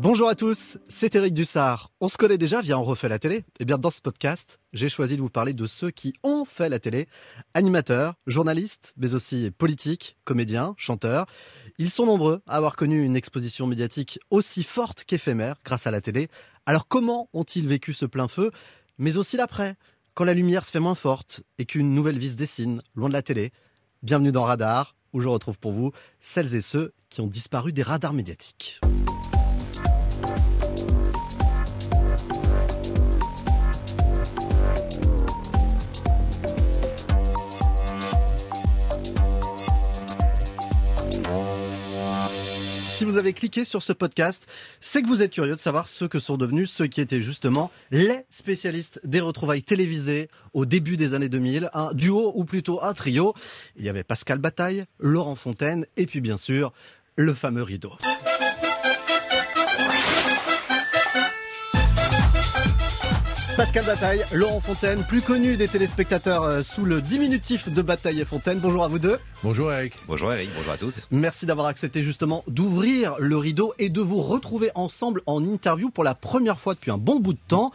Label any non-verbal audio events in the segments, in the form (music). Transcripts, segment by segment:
Bonjour à tous, c'est Eric Dussard. On se connaît déjà via On refait la télé. Eh bien, dans ce podcast, j'ai choisi de vous parler de ceux qui ont fait la télé. Animateurs, journalistes, mais aussi politiques, comédiens, chanteurs. Ils sont nombreux à avoir connu une exposition médiatique aussi forte qu'éphémère grâce à la télé. Alors comment ont-ils vécu ce plein feu, mais aussi l'après, quand la lumière se fait moins forte et qu'une nouvelle vie se dessine, loin de la télé? Bienvenue dans Radar, où je retrouve pour vous celles et ceux qui ont disparu des radars médiatiques. Si vous avez cliqué sur ce podcast, c'est que vous êtes curieux de savoir ce que sont devenus ceux qui étaient justement les spécialistes des retrouvailles télévisées au début des années 2000, un duo ou plutôt un trio. Il y avait Pascal Bataille, Laurent Fontaine et puis bien sûr le fameux rideau. Pascal Bataille, Laurent Fontaine, plus connu des téléspectateurs euh, sous le diminutif de Bataille et Fontaine. Bonjour à vous deux. Bonjour Eric. Bonjour Eric, bonjour à tous. Merci d'avoir accepté justement d'ouvrir le rideau et de vous retrouver ensemble en interview pour la première fois depuis un bon bout de temps.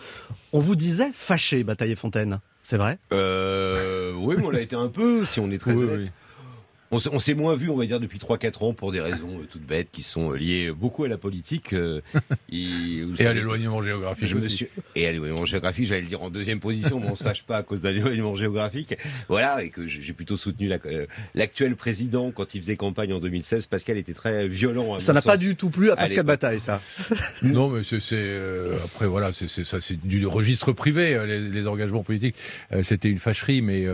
On vous disait fâché, Bataille et Fontaine. C'est vrai? Euh, Oui, mais on l'a été un peu, si on est très honnête. On, s'est moins vu, on va dire, depuis 3-4 ans pour des raisons euh, toutes bêtes qui sont liées beaucoup à la politique. Euh, (laughs) et, à l'éloignement géographique aussi. et à l'éloignement géographique, j'allais le dire en deuxième position, mais on se fâche pas à cause d'un éloignement géographique. Voilà, et que j'ai plutôt soutenu euh, l'actuel président quand il faisait campagne en 2016. Pascal était très violent. ça n'a pas du tout plu à Pascal Bataille, ça. non, mais c'est après voilà, c'est ça, c'est du registre privé les, engagements politiques. C'était une fâcherie, mais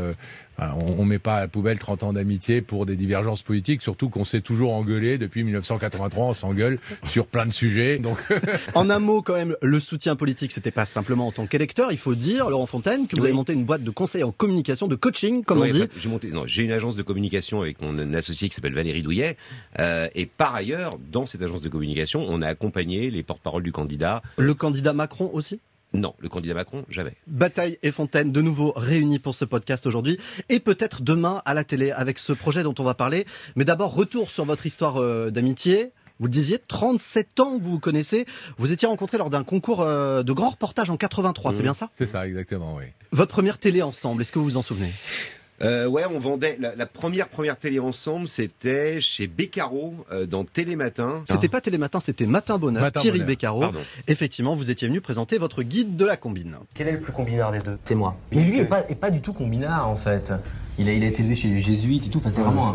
on, ne met pas à la poubelle 30 ans d'amitié pour des divergences politiques, surtout qu'on s'est toujours engueulé depuis 1983, on s'engueule (laughs) sur plein de sujets. Donc, (laughs) en un mot, quand même, le soutien politique, c'était pas simplement en tant qu'électeur. Il faut dire, Laurent Fontaine, que vous avez monté une boîte de conseil en communication, de coaching, comme on dit. J'ai monté, non, j'ai une agence de communication avec mon associé qui s'appelle Valérie Douillet, euh, et par ailleurs, dans cette agence de communication, on a accompagné les porte-parole du candidat. Le candidat Macron aussi? Non, le candidat Macron, jamais. Bataille et Fontaine, de nouveau réunis pour ce podcast aujourd'hui, et peut-être demain à la télé avec ce projet dont on va parler. Mais d'abord, retour sur votre histoire euh, d'amitié. Vous le disiez, 37 ans vous vous connaissez. Vous étiez rencontrés lors d'un concours euh, de grand reportage en 83, c'est bien ça? C'est ça, exactement, oui. Votre première télé ensemble, est-ce que vous vous en souvenez? Euh, ouais, on vendait la, première première télé ensemble, c'était chez Beccaro euh, dans Télématin. C'était pas Télématin, c'était Matin Bonheur. Thierry Beccaro. Effectivement, vous étiez venu présenter votre guide de la combine. Quel est le plus combinard des deux? C'est moi. Mais lui est pas, est pas du tout combinard en fait. Il a, il a été élevé chez les jésuites et tout. Enfin, c'est vraiment.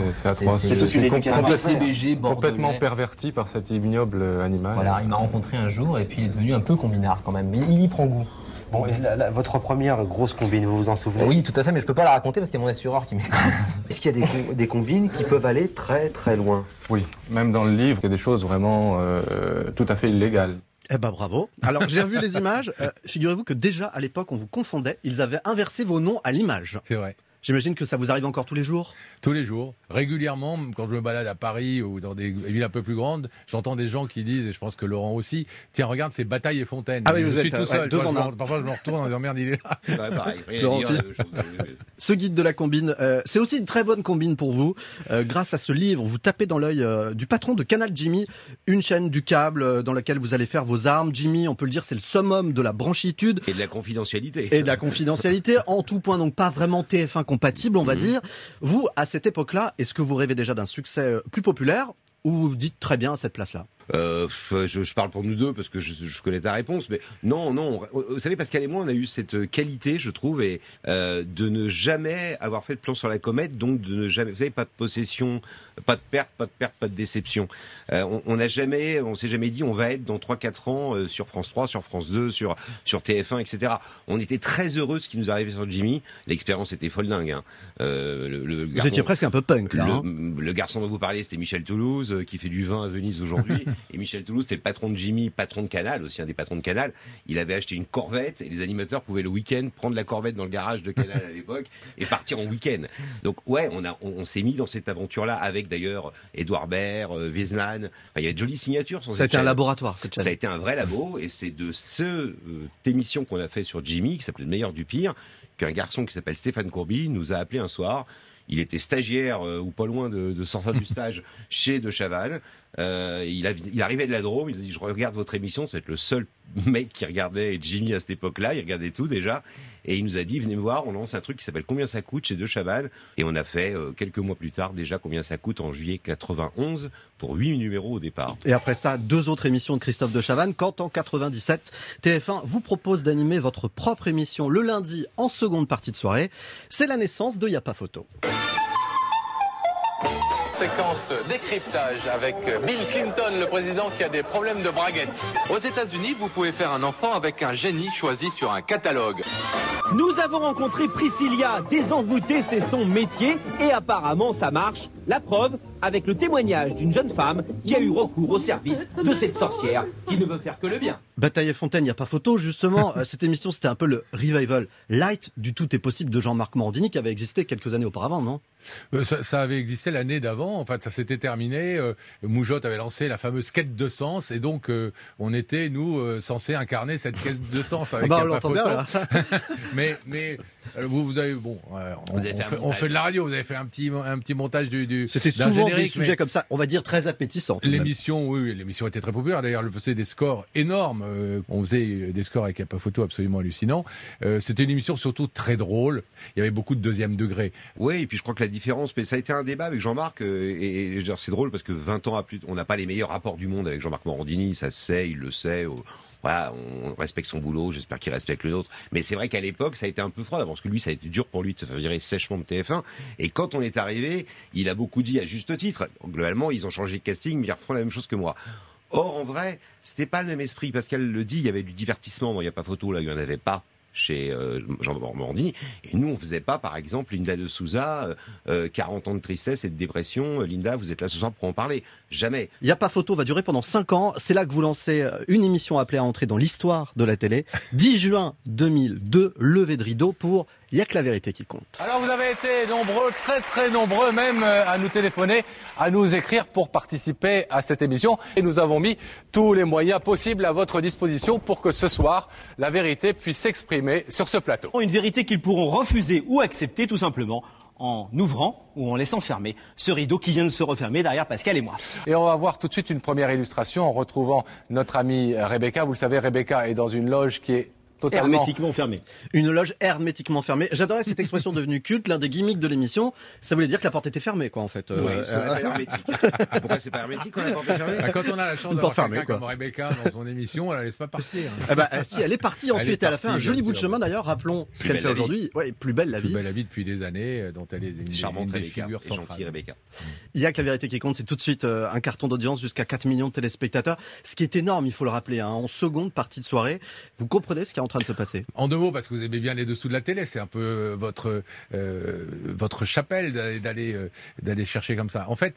C'est complètement perverti par cet ignoble animal. Voilà, il m'a rencontré un jour et puis il est devenu un peu combinard quand même. Mais il y prend goût. Bon, votre première grosse combine, vous vous en souvenez Oui, tout à fait, mais je peux pas la raconter parce qu'il y a mon assureur qui m'écoute. (laughs) Est-ce qu'il y a des, combines qui peuvent aller très très loin? Oui, même dans le livre, il y a des choses vraiment euh, tout à fait illégales. Eh ben bravo. Alors j'ai revu les images. Euh, figurez-vous que déjà à l'époque on vous confondait. Ils avaient inversé vos noms à l'image. C'est vrai. J'imagine que ça vous arrive encore tous les jours Tous les jours. Régulièrement, quand je me balade à Paris ou dans des villes un peu plus grandes, j'entends des gens qui disent, et je pense que Laurent aussi, tiens, regarde, c'est Bataille et Fontaine. Ah oui, je suis tout seul. parfois, je me retourne en disant, merde, il est là. (laughs) pareil, Ce guide de la combine, euh, c'est aussi une très bonne combine pour vous. Euh, grâce à ce livre, vous tapez dans l'œil euh, du patron de Canal Jimmy, une chaîne du câble dans laquelle vous allez faire vos armes. Jimmy, on peut le dire, c'est le summum de la branchitude. Et de la confidentialité. Et de la confidentialité. (laughs) en tout point, donc pas vraiment TF1 compatible, on va mhm. dire. Vous, à cette époque-là, est-ce que vous rêvez déjà d'un succès euh, plus populaire ou vous dites très bien à cette place-là? Euh, je, je, parle pour nous deux parce que je, je, connais ta réponse, mais non, non. Vous savez, Pascal et moi, on a eu cette qualité, je trouve, et euh, de ne jamais avoir fait de plan sur la comète, donc de ne jamais. Vous savez, pas de possession, pas de perte, pas de perte, pas de déception. Euh, on n'a jamais, on s'est jamais dit, on va être dans 3-4 ans euh, sur France 3, sur France 2, sur sur TF1, etc. On était très heureux de ce qui nous arrivait sur Jimmy. L'expérience était folle dingue. Hein. Euh, le, le vous étiez presque un peu punk là. Le, hein. le garçon dont vous parliez, c'était Michel Toulouse, euh, qui fait du vin à Venise aujourd'hui. (laughs) (laughs) Et Michel Toulouse, c'est le patron de Jimmy, patron de Canal, aussi un des patrons de Canal. Il avait acheté une Corvette et les animateurs pouvaient le week-end prendre la Corvette dans le garage de Canal à l'époque (laughs) et partir en week-end. Donc ouais, on a, on, s'est mis dans cette aventure-là avec d'ailleurs Edouard Baird, euh, Wiesmann. Enfin, il y a de jolies signatures sur Ça a été un laboratoire, cette chaîne. Ça a été un vrai labo et c'est de cette euh, émission qu'on a fait sur Jimmy, qui s'appelait Le meilleur du pire, qu'un garçon qui s'appelle Stéphane Courby nous a appelé un soir il était stagiaire euh, ou pas loin de, de sortir du (laughs) stage chez De Chavannes. Euh, il, a- arrivait de la Drôme, il a dit je regarde votre émission, c'est le seul (laughs) mec qui regardait Jimmy à cette époque-là, il regardait tout déjà, et il nous a dit venez me voir, on lance un truc qui s'appelle Combien ça coûte chez De Chavannes, et on a fait euh, quelques mois plus tard déjà Combien ça coûte en juillet 91 pour huit numéros au départ. Et après ça, deux autres émissions de Christophe de Chavannes, quand en 97, TF1 vous propose d'animer votre propre émission le lundi en seconde partie de soirée. C'est la naissance de Y a pas photo. Séquence décryptage avec Bill Clinton, le président qui a des problèmes de braguette. Aux États-Unis, vous pouvez faire un enfant avec un génie choisi sur un catalogue. Nous avons rencontré Priscilla, désenvoûtée, c'est son métier, et apparemment ça marche. La preuve, avec le témoignage d'une jeune femme qui a eu recours au service de cette sorcière qui ne veut faire que le bien. Bataille et Fontaine, il n'y a pas photo, justement. Euh, Cette émission, c'était un peu le revival light du Tout est possible de Jean-Marc Morandini qui avait existé quelques années auparavant, non? Euh, ça, ça avait existé l'année d'avant. En fait, ça s'était terminé. Euh, Moujotte avait lancé la fameuse quête de sens, et donc euh, on était nous censés incarner cette quête de sens avec Bah, on pas l'entend photo. bien, là. (laughs) mais mais vous vous avez bon, euh, on, Vous avez on fait un fait, on fait de la radio. Vous avez fait un petit un petit montage du, du C'était d'un souvent des générique, sujets comme ça, on va dire très même. L'émission, oui, oui, l'émission était très populaire. D'ailleurs, elle faisait des scores énormes. Euh, on faisait des scores avec pas photo absolument hallucinants. Euh, C'était une émission surtout très drôle. Il y avait beaucoup de deuxième degré. Oui, et puis je crois que la différence, mais ça a été un débat avec Jean-Marc, euh, et, et c'est drôle parce que 20 ans à plus, on n'a pas les meilleurs rapports du monde avec Jean-Marc Morandini, ça se sait, il le sait. Euh, voilà, on respecte son boulot, j'espère qu'il respecte le nôtre. Mais c'est vrai qu'à l'époque, ça a été un peu froid, parce que lui, ça a été dur pour lui de se faire virer sèchement de TF1. Et quand on est arrivé, il a beaucoup dit à juste titre. Globalement, ils ont changé de casting, mais ils refont la même chose que moi. Or, en vrai, c'était pas le même esprit. Pascal le dit, il y avait du divertissement. Il n'y a pas photo, là, il n'y en avait pas chez euh, Jean Morandini. Et nous, on faisait pas, par exemple, Linda de Souza, euh, euh, 40 ans de tristesse et de dépression. Euh, Linda, vous êtes là ce soir pour en parler. Jamais. Il n'y a pas photo va durer pendant 5 ans. C'est là que vous lancez euh, une émission appelée à entrer dans l'histoire de la télé. (laughs) 10 juin 2002, levée de rideau pour Il y a que la vérité qui compte. Alors vous avez été nombreux, très très nombreux même, euh, à nous téléphoner, à nous écrire pour participer à cette émission. Et nous avons mis tous les moyens possibles à votre disposition pour que ce soir, la vérité puisse s'exprimer sur ce plateau. Une vérité qu'ils pourront refuser ou accepter tout simplement en ouvrant ou en laissant fermer ce rideau qui vient de se refermer derrière Pascal et moi. Et on va voir tout de suite une première illustration en retrouvant notre amie Rebecca. Vous le savez, Rebecca est dans une loge qui est totalement... Hermétiquement fermé. Une loge hermétiquement fermée. J'adorais cette expression (laughs) devenue culte, l'un des gimmicks de l'émission. Ça voulait dire que la porte était fermée, quoi, en fait. Euh, parce qu'on euh, pas (laughs) hermétique. Pourquoi c'est pas hermétique quand la porte est fermée Bah, quand on a la chance Une d'avoir porte fermée, quelqu'un quoi. comme Rebecca dans son émission, elle la laisse pas partir. (laughs) eh ben, euh, si, elle est partie Elle ensuite, est elle a fait un partie, joli bout de chemin d'ailleurs. Rappelons ce Plus qu'elle fait aujourd'hui. Ouais, plus belle la Plus vie. belle la vie depuis des années, euh, dont elle est une, Charmante des Rebecca figures gentille Rebecca. Il y a que la vérité qui compte, c'est tout de suite un carton d'audience jusqu'à 4 millions de téléspectateurs. Ce qui est énorme, il faut le rappeler, hein, en seconde partie de soirée. Vous comprenez ce qui est en deux mots, parce que vous aimez bien les dessous de la télé, c'est un peu euh, votre euh, votre chapelle d'aller d'aller euh, d'aller chercher comme ça. En fait,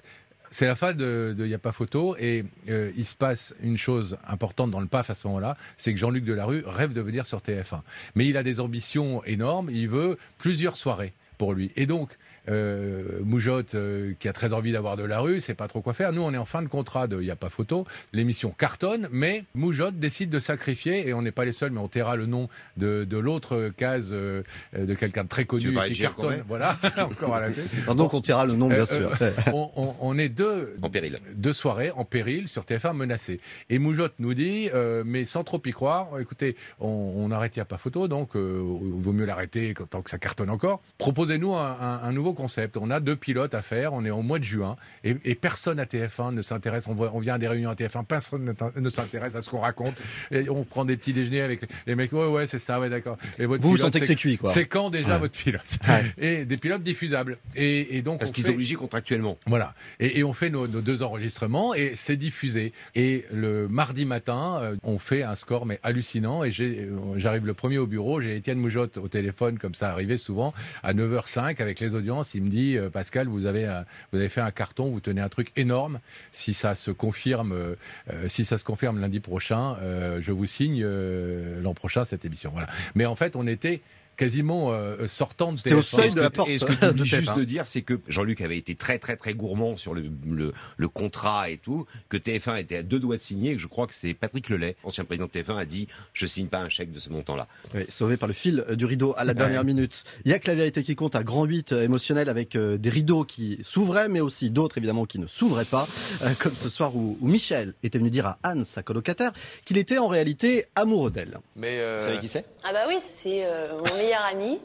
c'est la fin de y a pas photo et il se passe une chose importante dans le PAF à ce moment-là, c'est que Jean-Luc Delarue rêve de venir sur TF1. Mais il a des ambitions énormes, il veut plusieurs soirées pour lui. Et donc euh, Moujotte, euh, qui a très envie d'avoir de la rue, sait pas trop quoi faire. Nous, on est en fin de contrat de Il y a pas photo. L'émission cartonne, mais Moujotte décide de sacrifier, et on n'est pas les seuls, mais on taira le nom de, de l'autre case euh, de quelqu'un de très connu qui cartonne. Voilà, (laughs) encore à la. Alors Donc on tirera le nom, bien Euh, sûr. euh, on, on- on est deux, En péril. deux soirées en péril sur TF1 menacées. Et Moujotte nous dit, euh, mais sans trop y croire, écoutez, on, on arrête, il n'y a pas photo, donc euh, vaut mieux l'arrêter tant que ça cartonne encore. Proposez-nous un, un- un nouveau concept. On a deux pilotes à faire, on est au mois de juin, et, et personne à TF1 ne s'intéresse. On, voit- on vient à des réunions à TF1, personne ne s'intéresse à ce qu'on raconte. Et on prend des petits déjeuners avec les, mecs, ouais, ouais, c'est ça, ouais, d'accord. Et votre Vous pilote, sentez que c'est cuit, quoi. C'est quand déjà Ouais. votre pilote (laughs) Ouais. Et des pilotes diffusables. Et, et donc, Parce on qu'il est fait- obligé contractuellement. voilà. Et, et on fait nos, nos deux enregistrements et c'est diffusé. Et le mardi matin, euh, on fait un score mais hallucinant. Et euh, j'arrive le premier au bureau, j'ai Étienne Moujotte au téléphone, comme ça arrivait souvent, à 9h05 avec les audiences. Il me dit, euh, Pascal, vous avez, un- vous avez fait un carton, vous tenez un truc énorme. Si ça se confirme, euh, euh, si ça se confirme lundi prochain, euh, je vous signe euh, l'an prochain cette émission. Voilà. Mais en fait, on était quasiment euh, sortant de C'était au TF1. seuil de la porte Et ce que tu (laughs) de oublies juste TF1. de dire, c'est que Jean-Luc avait été très très très gourmand sur le, le, le contrat et tout, que TF1 était à deux doigts de signer, et que je crois que c'est Patrick Lelay, ancien président de TF1, a dit « je signe pas un chèque de ce montant-là Oui, sauvé par le fil euh, du rideau à la dernière minute. Il y a que la vérité qui compte, un grand 8 euh, émotionnel avec euh, des rideaux qui s'ouvraient, mais aussi d'autres évidemment qui ne s'ouvraient pas, euh, comme ce soir où, où Michel était venu dire à Anne, sa colocataire, qu'il était en réalité amoureux d'elle. Mais euh, Vous savez qui c'est? Ah bah oui, c'est euh, meilleur ami.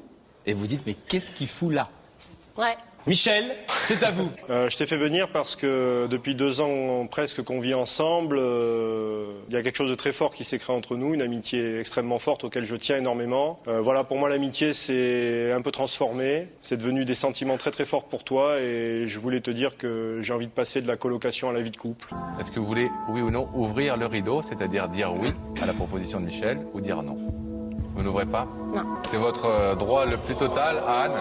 Et vous dites, mais qu'est-ce qu'il fout là Ouais. Michel, c'est à vous. (laughs) Euh, je t'ai fait venir parce que depuis deux ans presque qu'on vit ensemble, euh, il y a quelque chose de très fort qui s'est créé entre nous, une amitié extrêmement forte auquel je tiens énormément. Euh, voilà, pour moi l'amitié c'est un peu transformé, c'est devenu des sentiments très très forts pour toi et je voulais te dire que j'ai envie de passer de la colocation à la vie de couple. est-ce que vous voulez, oui ou non, ouvrir le rideau, c'est-à-dire dire oui à la proposition de Michel ou dire non? Vous n'ouvrez pas Non. C'est votre euh, droit le plus total, Anne.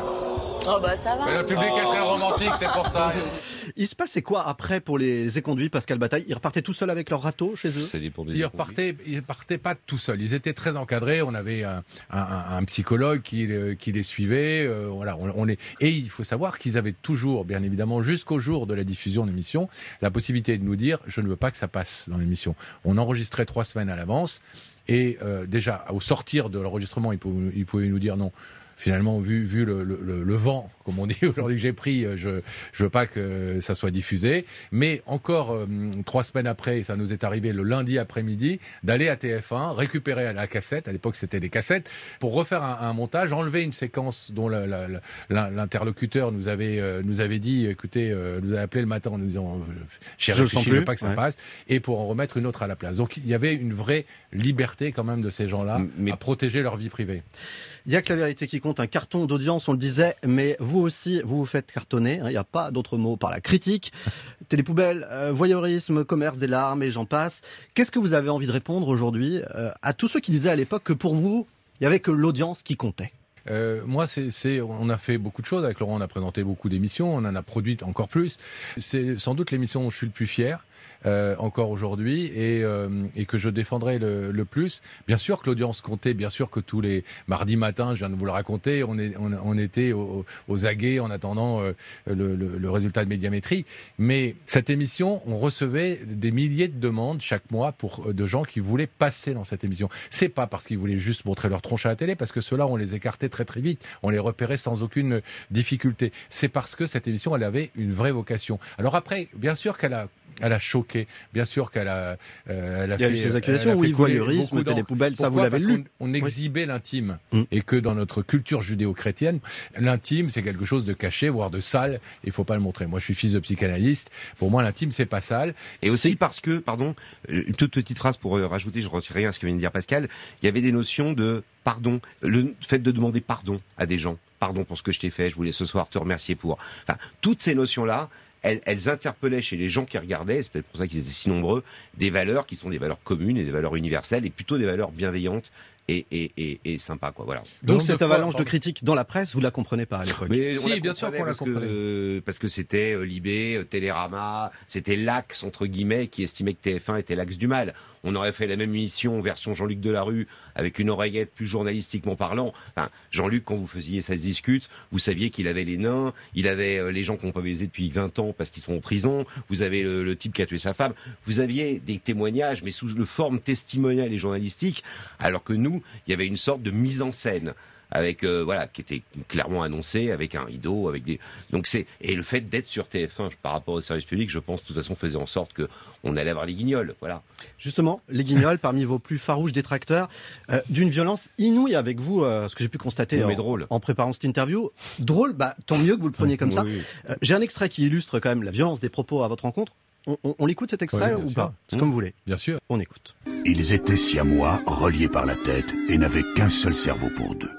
Oh bah ça va. Mais le public est très romantique, c'est pour ça. (laughs) Il se passait quoi après pour les éconduits, Pascal Bataille? Ils repartaient tout seuls avec leur râteau chez eux ». Ils repartaient, ils partaient pas tout seuls. Ils étaient très encadrés. On avait un, un- un- un psychologue qui, euh, qui les suivait. euh, voilà, on, on les... Et il faut savoir qu'ils avaient toujours, bien évidemment, jusqu'au jour de la diffusion de l'émission, la possibilité de nous dire je ne veux pas que ça passe dans l'émission. On enregistrait trois semaines à l'avance. Et euh, déjà, au sortir de l'enregistrement, ils pouvaient, ils pouvaient nous dire non. Finalement, vu, vu le, le- le- le vent, comme on dit (laughs) aujourd'hui que j'ai pris, euh, je je veux pas que ça soit diffusé. Mais encore euh, trois semaines après, ça nous est arrivé le lundi après-midi, d'aller à TF1, récupérer la cassette, à l'époque c'était des cassettes, pour refaire un, un montage, enlever une séquence dont l'interlocuteur nous avait euh, nous avait dit, écoutez, euh, nous a appelé le matin en nous disant, Je sens je veux plus, pas que ça ouais. passe, et pour en remettre une autre à la place. Donc il y avait une vraie liberté quand même de ces gens-là à protéger leur vie privée. Il y a que la vérité qui compte, un carton d'audience, on le disait, mais vous aussi, vous vous faites cartonner. hein, Il n'y a pas d'autre mot par la critique. (laughs) Télépoubelle, euh, voyeurisme, commerce des larmes et j'en passe. Qu'est-ce que vous avez envie de répondre aujourd'hui euh, à tous ceux qui disaient à l'époque que pour vous, il y avait que l'audience qui comptait? Euh, moi, c'est, on a fait beaucoup de choses avec Laurent. On a présenté beaucoup d'émissions, on en a produit encore plus. C'est sans doute l'émission dont je suis le plus fier. Euh, encore aujourd'hui et, euh, et que je défendrai le, plus. Bien sûr que l'audience comptait, bien sûr que tous les mardis matins, je viens de vous le raconter, on, était aux, aguets en attendant euh, le, résultat de médiamétrie. Mais cette émission, on recevait des milliers de demandes chaque mois pour de gens qui voulaient passer dans cette émission. C'est pas parce qu'ils voulaient juste montrer leur tronche à la télé, parce que ceux-là, on les écartait très très vite, on les repérait sans aucune difficulté. C'est parce que cette émission, elle avait une vraie vocation. Alors après, bien sûr qu'elle a elle a choqué. Bien sûr qu'elle a, euh, elle a Il y a fait, eu ces elle accusations, oui, voyeurisme, télépoubelle, ça, vous l'avez lu. qu'on- On, exhibait l'intime. Mm. Et que dans notre culture judéo-chrétienne, l'intime, c'est quelque chose de caché, voire de sale. Il faut pas le montrer. Moi, je suis fils de psychanalyste. Pour moi, l'intime, c'est pas sale. Et aussi parce que, pardon, euh, une toute petite phrase pour euh, rajouter, je retire rien à ce que vient de dire Pascal, il y avait des notions de pardon, le fait de demander pardon à des gens, pardon pour ce que je t'ai fait, je voulais ce soir te remercier pour. Enfin, toutes ces notions-là, elles, interpellaient chez les gens qui regardaient, c'est peut-être pour ça qu'ils étaient si nombreux, des valeurs qui sont des valeurs communes et des valeurs universelles et plutôt des valeurs bienveillantes et, et, et, et sympas, quoi. Voilà. Donc cette avalanche de critiques dans la presse, vous la comprenez pas à l'époque Si, bien sûr qu'on la parce que, comprenait. euh, parce que c'était euh, Libé, euh, Télérama, c'était l'axe entre guillemets qui estimait que TF1 était l'axe du mal. On aurait fait la même émission version Jean-Luc Delarue avec une oreillette plus journalistiquement parlant. Enfin, Jean-Luc, quand vous faisiez ça se discute, vous saviez qu'il avait les nains, il avait les gens qu'on peut baiser depuis 20 ans parce qu'ils sont en prison, vous avez le, le type qui a tué sa femme, vous aviez des témoignages mais sous le forme testimoniale et journalistique, alors que nous, il y avait une sorte de mise en scène avec euh, voilà qui était clairement annoncé avec un rideau avec des donc c'est et le fait d'être sur TF1 par rapport au service public je pense de toute façon faisait en sorte que on allait avoir les guignols voilà Justement, les guignols, (laughs) parmi vos plus farouches détracteurs, euh, d'une violence inouïe avec vous, euh, ce que j'ai pu constater en, mais drôle. en préparant cette interview. Drôle, bah tant mieux que vous le preniez comme (laughs) ça. Oui. J'ai un extrait qui illustre quand même la violence des propos à votre rencontre. On, on- on l'écoute cet extrait ou sûr. pas? C'est Mmh. comme vous voulez. Bien sûr. On écoute. Ils étaient siamois, reliés par la tête, et n'avaient qu'un seul cerveau pour deux.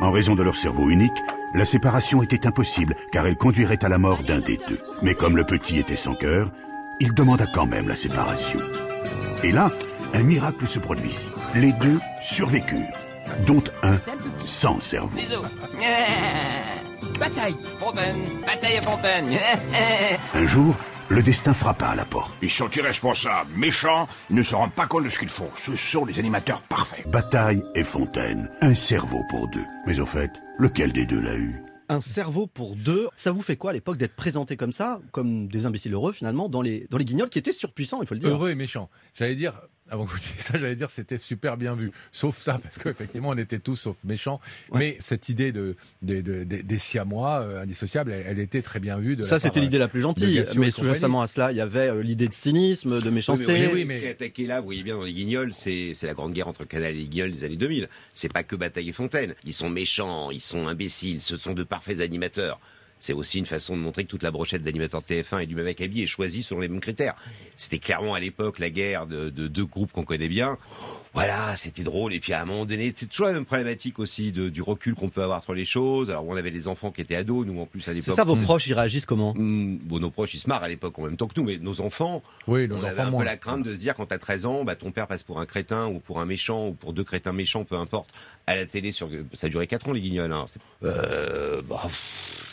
En raison de leur cerveau unique, la séparation était impossible, car elle conduirait à la mort d'un des deux. Mais comme le petit était sans cœur, il demanda quand même la séparation. Et là, un miracle se produisit. Les deux survécurent, dont un sans cerveau. (laughs) Bataille Fontaine Bataille à Fontaine (laughs) Un jour, le destin frappa à la porte. Ils sont irresponsables, méchants, ils ne se rendent pas compte de ce qu'ils font. Ce sont des animateurs parfaits. Bataille et Fontaine, un cerveau pour deux. Mais au fait, lequel des deux l'a eu? Un cerveau pour deux, ça vous fait quoi à l'époque d'être présenté comme ça, comme des imbéciles heureux finalement, dans les, dans les guignols qui étaient surpuissants, il faut le dire? Heureux et méchants. J'allais dire, avant que vous disiez ça, j'allais dire c'était super bien vu. Sauf ça, parce qu'effectivement, on était tous sauf méchants. Mais cette idée de, de- de- de- des siamois euh, indissociables, elle, elle était très bien vue. De Ça, c'était l'idée la plus de gentille, mais sous-jacemment à cela, il y avait euh, l'idée de cynisme, de méchanceté. Oui, mais, ce qui est attaqué là, vous voyez bien dans les Guignols, c'est c'est la grande guerre entre Canal et les Guignols des années 2000. C'est pas que Bataille et Fontaine. Ils sont méchants, ils sont imbéciles, ce sont de parfaits animateurs. C'est aussi une façon de montrer que toute la brochette d'animateurs de TF1 et du même acabit est choisie selon les mêmes critères. C'était clairement à l'époque la guerre de, de deux groupes qu'on connaît bien. Voilà, c'était drôle. Et puis à un moment donné, c'est toujours la même problématique aussi de, du recul qu'on peut avoir sur les choses. Alors on avait des enfants qui étaient ados, nous en plus à l'époque. C'est ça, vos proches, ils réagissent comment? Hmm, Bon, nos proches, ils se marrent à l'époque en même temps que nous, mais nos enfants, Oui, nos on avait enfants un moins. peu la crainte de se dire quand t'as 13 ans, bah, ton père passe pour un crétin ou pour un méchant ou pour deux crétins méchants, peu importe, à la télé sur ça a duré 4 ans les guignols. Hein. Euh, bah, pff,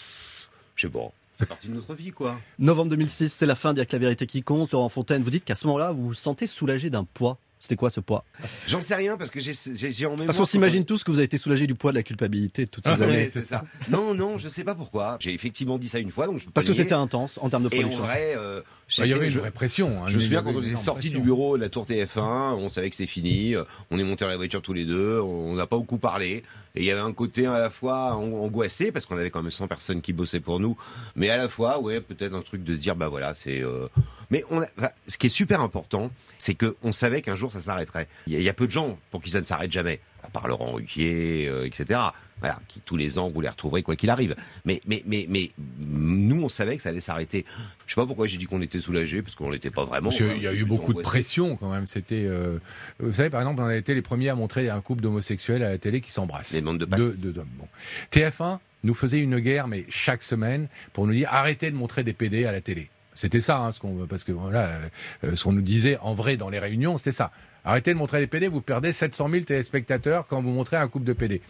je sais pas, c'est partie de notre vie quoi. Novembre 2006, c'est la fin a que la vérité qui compte. Laurent Fontaine, vous dites qu'à ce moment-là, vous vous sentez soulagé d'un poids. C'était quoi ce poids? J'en sais rien parce que j'ai en mémoire. Parce qu'on s'imagine tous que vous avez été soulagé du poids de la culpabilité toutes ces Ouais, années. c'est ça. Non, non, je sais pas pourquoi. J'ai effectivement dit ça une fois, donc je peux Parce que c'était intense en termes de Et en production. vrai, euh, Bah, il y avait une vraie pression. hein, Je me souviens quand on énorme sorti du bureau de la tour TF1, on savait que c'était fini, euh, on est monté dans la voiture tous les deux, on n'a pas beaucoup parlé, et il y avait un côté à la fois an- angoissé, parce qu'on avait quand même 100 personnes qui bossaient pour nous, mais à la fois, ouais, peut-être un truc de se dire, bah voilà, c'est... euh, Mais on a... enfin, ce qui est super important, c'est qu'on savait qu'un jour ça s'arrêterait. Il y, a- il y a peu de gens pour qui ça ne s'arrête jamais, à part Laurent Ruquier, euh, etc., voilà, qui tous les ans vous les retrouverez quoi qu'il arrive. Mais, mais, mais, mais nous, on savait que ça allait s'arrêter. Je sais pas pourquoi j'ai dit qu'on était soulagés, parce qu'on l'était pas vraiment. Parce qu'il quoi. y a eu beaucoup de pression quand même. C'était, euh, vous savez, par exemple, on a été les premiers à montrer un couple d'homosexuels à la télé qui s'embrassent. Les bandes de Pax. deux hommes, bon. TF1 nous faisait une guerre, mais chaque semaine, pour nous dire arrêtez de montrer des PD à la télé. C'était ça, hein, parce que euh, ce qu'on nous disait en vrai dans les réunions, c'était ça. Arrêtez de montrer des PD, vous perdez 700 000 téléspectateurs quand vous montrez un couple de PD.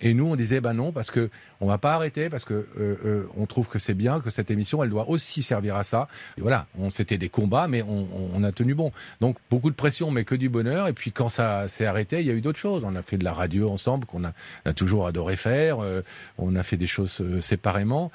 Et nous, on disait, bah non, parce que on va pas arrêter, parce que euh, euh, on trouve que c'est bien, que cette émission, elle doit aussi servir à ça. Et voilà, on c'était des combats, mais on, a tenu bon. Donc beaucoup de pression, mais que du bonheur. Et puis quand ça s'est arrêté, il y a eu d'autres choses. On a fait de la radio ensemble, qu'on a, toujours adoré faire. On a fait des choses séparément.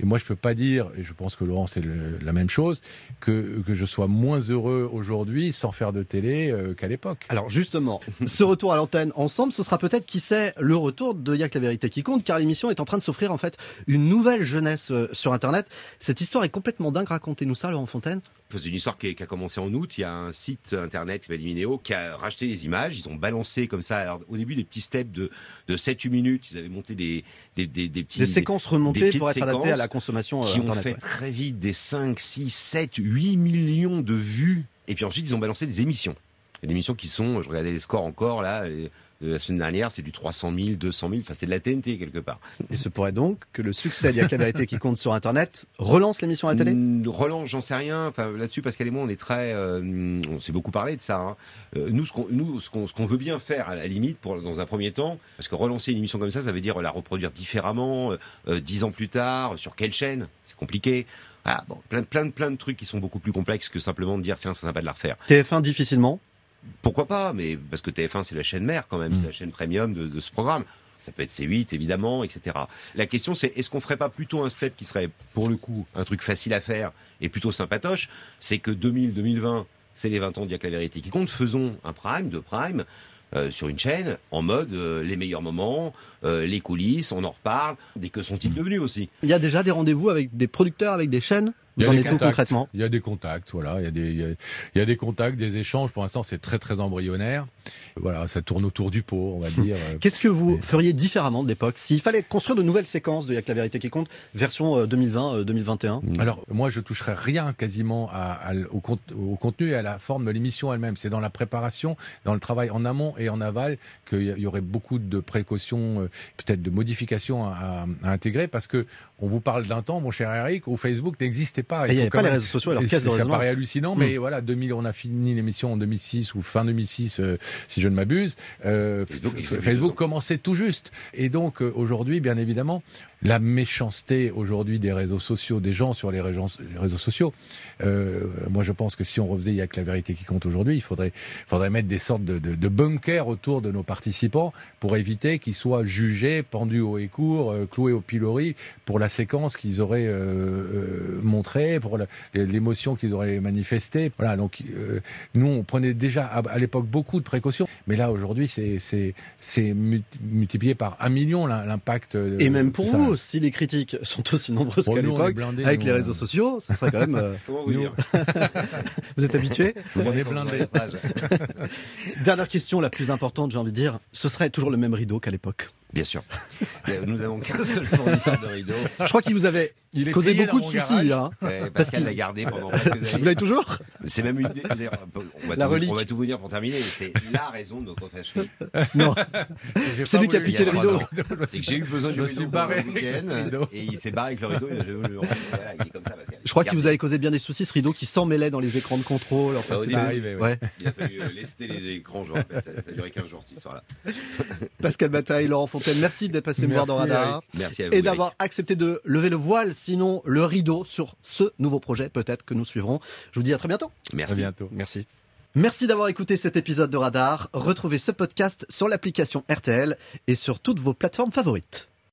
Et moi, je peux pas dire, et je pense que Laurent, c'est la même chose, que, que je sois moins heureux aujourd'hui sans faire de télé euh, qu'à l'époque. Alors justement, (laughs) ce retour à l'antenne ensemble, ce sera peut-être, qui sait, le retour de Y'a que la vérité qui compte, car l'émission est en train de s'offrir en fait une nouvelle jeunesse euh, sur Internet. Cette histoire est complètement dingue, racontez-nous ça, Laurent Fontaine. C'est une histoire qui, qui a commencé en août. Il y a un site internet qui s'appelle Minéo qui a racheté les images. Ils ont balancé comme ça. Alors, au début, des petits steps de, de 7-8 minutes. Ils avaient monté des, des, des, des petits. Des séquences remontées pour être adaptées à séquences la consommation euh, Qui ont Internet. fait ouais. très vite des 5, 6, 7, 8 millions de vues. Et puis ensuite, ils ont balancé des émissions. Des émissions qui sont, je regardais les scores encore là, la semaine dernière, c'est du 300 000, 200 000. Enfin, c'est de la TNT quelque part. Il se pourrait donc que le succès d'Y'a que la vérité qui compte sur Internet relance l'émission à la télé? Mm, Relance, j'en sais rien. Enfin, là-dessus, Pascal et moi, on est très, euh, on s'est beaucoup parlé de ça. hein. Euh, nous, ce qu'on, nous, ce qu'on, ce qu'on veut bien faire, à la limite, pour dans un premier temps, parce que relancer une émission comme ça, ça veut dire la reproduire différemment, euh, euh, dix ans plus tard, sur quelle chaîne? C'est compliqué. Ah, bon, plein, de- plein, plein de trucs qui sont beaucoup plus complexes que simplement de dire tiens, ça sympa de la refaire. TF1 difficilement? Pourquoi pas Mais parce que TF1, c'est la chaîne mère quand même, Mm. c'est la chaîne premium de, de ce programme. Ça peut être C8, évidemment, etc. La question, c'est est-ce qu'on ferait pas plutôt un step qui serait, pour le coup, un truc facile à faire et plutôt sympatoche? C'est que 2000-2020, c'est les 20 ans d'Il y a que la vérité qui compte. Faisons un prime, de prime, euh, sur une chaîne, en mode euh, les meilleurs moments, euh, les coulisses, on en reparle. Des que sont-ils devenus aussi? Il y a déjà des rendez-vous avec des producteurs, avec des chaînes? Vous en êtes concrètement? Il y a des contacts, voilà. Il y a des, il y a, il y a des contacts, des échanges. Pour l'instant, c'est très très embryonnaire. Voilà, ça tourne autour du pot, on va (laughs) dire. Euh, Qu'est-ce que vous feriez différemment de l'époque s'il fallait construire de nouvelles séquences de Y'a que la vérité qui compte, version euh, 2020-2021 Alors, moi, je toucherai rien quasiment à, à l- au, cont- au contenu et à la forme de l'émission elle-même. C'est dans la préparation, dans le travail en amont et en aval qu'il y aurait beaucoup de précautions, euh, peut-être de modifications à, à intégrer, parce que on vous parle d'un temps, mon cher Eric, où Facebook n'existait pas. Et il n'y avait pas les réseaux sociaux de Ça résonance. paraît hallucinant, mais voilà, 2000, on a fini l'émission en 2006 ou fin 2006, euh, si je ne m'abuse. Euh, Facebook, commençait tout juste. Et donc, euh, aujourd'hui, bien évidemment, la méchanceté aujourd'hui des réseaux sociaux, des gens sur les réseaux, les réseaux sociaux. Euh, moi, je pense que si on refaisait, il y a que la vérité qui compte aujourd'hui. Il faudrait, faudrait mettre des sortes de, de, de, bunkers autour de nos participants pour éviter qu'ils soient jugés, pendus au écourt, euh, cloués au pilori pour la séquence qu'ils auraient euh, euh montrée, pour l'émotion qu'ils auraient manifestée. Voilà. Donc, euh, nous, on prenait déjà à, à l'époque beaucoup de précautions, mais là aujourd'hui, c'est c'est multiplié par un million l'impact. Euh, Et même pour vous, si les critiques sont aussi nombreuses qu'à l'époque, avec les réseaux sociaux, ce serait quand même. Euh, (laughs) Comment vous dire (laughs) Vous êtes habitué (laughs) On est blindés. Dernière question, la plus importante, j'ai envie de dire, ce serait toujours le même rideau qu'à l'époque. Bien sûr. (laughs) Nous n'avons qu'un seul fournisseur de rideaux. Je crois qu'il vous avait il causé beaucoup de soucis. Hein. Ouais, Pascal l'a gardé pendant quelques années. Vous l'avez toujours C'est même une. (laughs) On va, la tout, relique. on va tout vous dire pour terminer, c'est la raison de notre fâcherie. (laughs) Non. C'est lui qui a piqué le rideau. C'est que j'ai eu besoin du je rideau suis barré pour un week-end et il s'est barré avec le rideau. Et je, voilà, il est comme ça, Pascal. Je crois qu'il vous avait causé bien des soucis, ce rideau qui s'emmêlait dans les écrans de contrôle. Enfin, Ça, arrivé, ouais. ouais. Il a fallu euh, lester les écrans, je rappelle. Ça, ça a duré 15 jours cette histoire-là. Pascal Bataille, Laurent Fontaine, merci d'être passé me voir dans Radar. Eric. Merci à vous. et d'avoir accepté de lever le voile, sinon le rideau sur ce nouveau projet, peut-être que nous suivrons. Je vous dis à très bientôt. Merci. À bientôt. Merci. Merci d'avoir écouté cet épisode de Radar. Retrouvez ce podcast sur l'application RTL et sur toutes vos plateformes favorites.